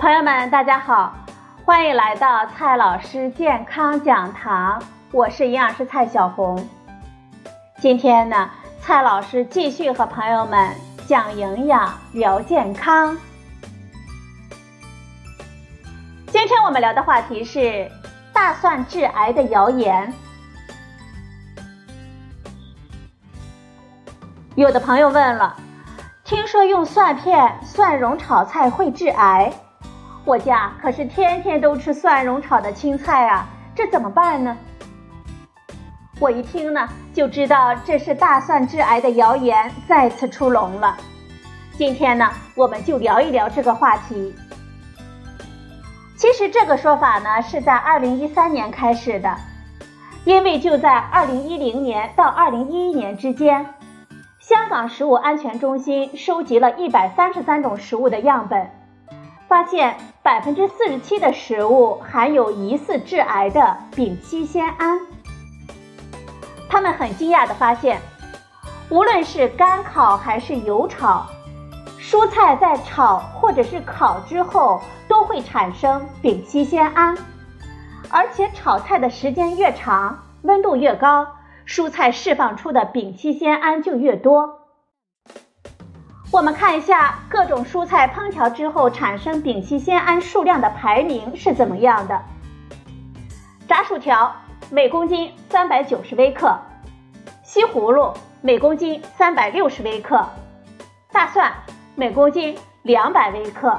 朋友们，大家好，欢迎来到蔡老师健康讲堂，我是营养师蔡小红。今天呢，蔡老师继续和朋友们讲营养、聊健康。今天我们聊的话题是大蒜致癌的谣言。有的朋友问了，听说用蒜片、蒜蓉炒菜会致癌，我家可是天天都吃蒜蓉炒的青菜啊，这怎么办呢？我一听呢，就知道这是大蒜致癌的谣言再次出笼了。今天呢，我们就聊一聊这个话题。其实这个说法呢，是在二零一三年开始的，因为就在二零一零年到二零一一年之间。香港食物安全中心收集了一百三十三种食物的样本，发现百分之四十七的食物含有疑似致癌的丙烯酰胺。他们很惊讶地发现，无论是干烤还是油炒，蔬菜在炒或者是烤之后都会产生丙烯酰胺，而且炒菜的时间越长，温度越高。蔬菜释放出的丙烯酰胺就越多。我们看一下各种蔬菜烹调之后产生丙烯酰胺数量的排名是怎么样的。炸薯条每公斤三百九十微克，西葫芦每公斤三百六十微克，大蒜每公斤两百微克，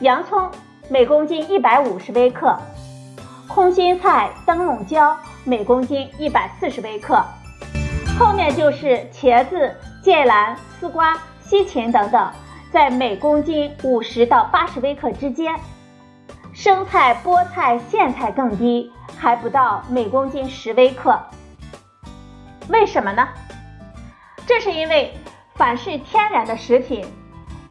洋葱每公斤一百五十微克，空心菜、灯笼椒。每公斤一百四十微克，后面就是茄子、芥蓝、丝瓜、西芹等等，在每公斤五十到八十微克之间。生菜、菠菜、苋菜更低，还不到每公斤十微克。为什么呢？这是因为凡是天然的食品，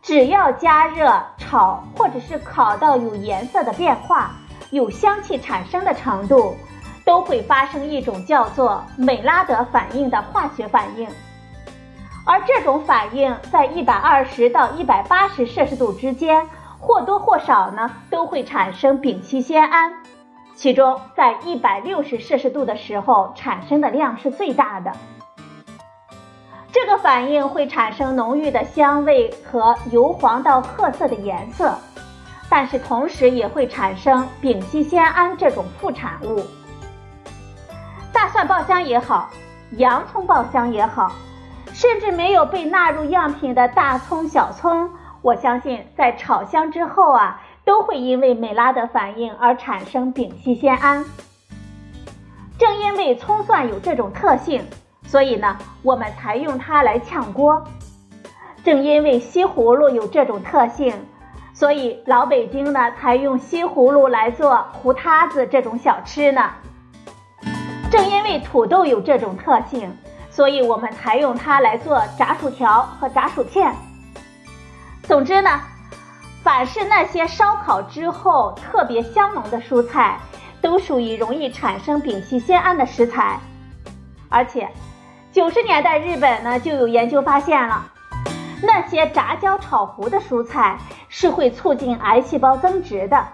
只要加热、炒或者是烤到有颜色的变化、有香气产生的程度。都会发生一种叫做美拉德反应的化学反应，而这种反应在一百二十到一百八十摄氏度之间，或多或少呢都会产生丙烯酰胺，其中在一百六十摄氏度的时候产生的量是最大的。这个反应会产生浓郁的香味和由黄到褐色的颜色，但是同时也会产生丙烯酰胺这种副产物。大蒜爆香也好，洋葱爆香也好，甚至没有被纳入样品的大葱、小葱，我相信在炒香之后啊，都会因为美拉德反应而产生丙烯酰胺。正因为葱蒜有这种特性，所以呢，我们才用它来炝锅。正因为西葫芦有这种特性，所以老北京呢才用西葫芦来做糊塌子这种小吃呢。正因为土豆有这种特性，所以我们才用它来做炸薯条和炸薯片。总之呢，凡是那些烧烤之后特别香浓的蔬菜，都属于容易产生丙烯酰胺的食材。而且，九十年代日本呢就有研究发现了，那些炸焦炒糊的蔬菜是会促进癌细胞增殖的。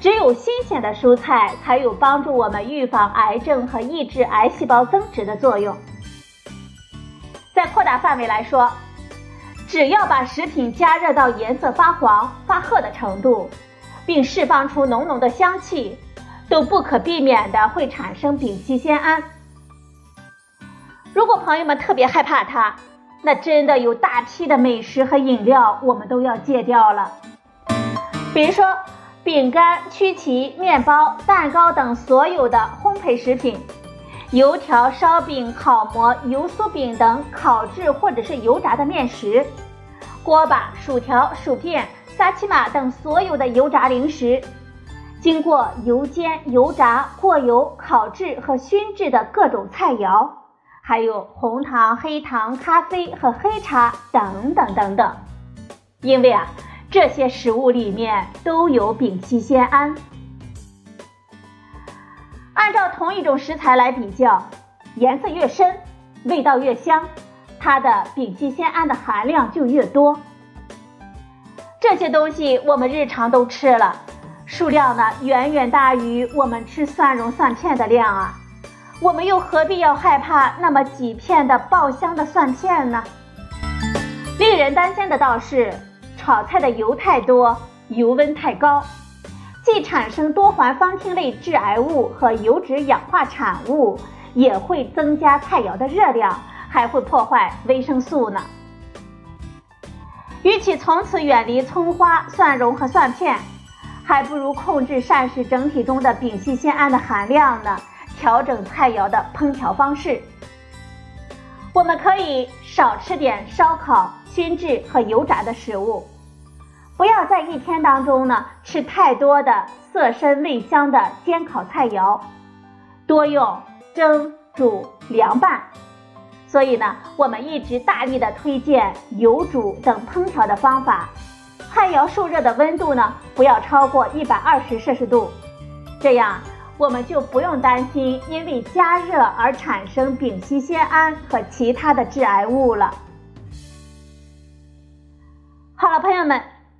只有新鲜的蔬菜才有帮助我们预防癌症和抑制癌细胞增殖的作用。再扩大范围来说，只要把食品加热到颜色发黄发褐的程度，并释放出浓浓的香气，都不可避免的会产生丙烯酰胺。如果朋友们特别害怕它，那真的有大批的美食和饮料我们都要戒掉了，比如说。饼干、曲奇、面包、蛋糕等所有的烘焙食品，油条、烧饼、烤馍、油酥饼等烤制或者是油炸的面食，锅巴、薯条、薯片、沙琪玛等所有的油炸零食，经过油煎、油炸、过油、烤制和熏制的各种菜肴，还有红糖、黑糖、咖啡和黑茶等等等等，因为啊。这些食物里面都有丙烯酰胺。按照同一种食材来比较，颜色越深，味道越香，它的丙烯酰胺的含量就越多。这些东西我们日常都吃了，数量呢远远大于我们吃蒜蓉蒜片的量啊。我们又何必要害怕那么几片的爆香的蒜片呢？令人担心的倒是炒菜的油太多，油温太高，既产生多环芳烃类致癌物和油脂氧化产物，也会增加菜肴的热量，还会破坏维生素呢。与其从此远离葱花、蒜蓉和蒜片，还不如控制膳食整体中的丙烯酰胺的含量呢。调整菜肴的烹调方式，我们可以少吃点烧烤、熏制和油炸的食物，不要在一天当中呢吃太多的色深味香的煎烤菜肴，多用蒸、煮、凉拌。所以呢，我们一直大力的推荐油煮等烹调的方法，菜肴受热的温度呢不要超过一百二十摄氏度，这样。我们就不用担心因为加热而产生丙烯酰胺和其他的致癌物了。好了，朋友们，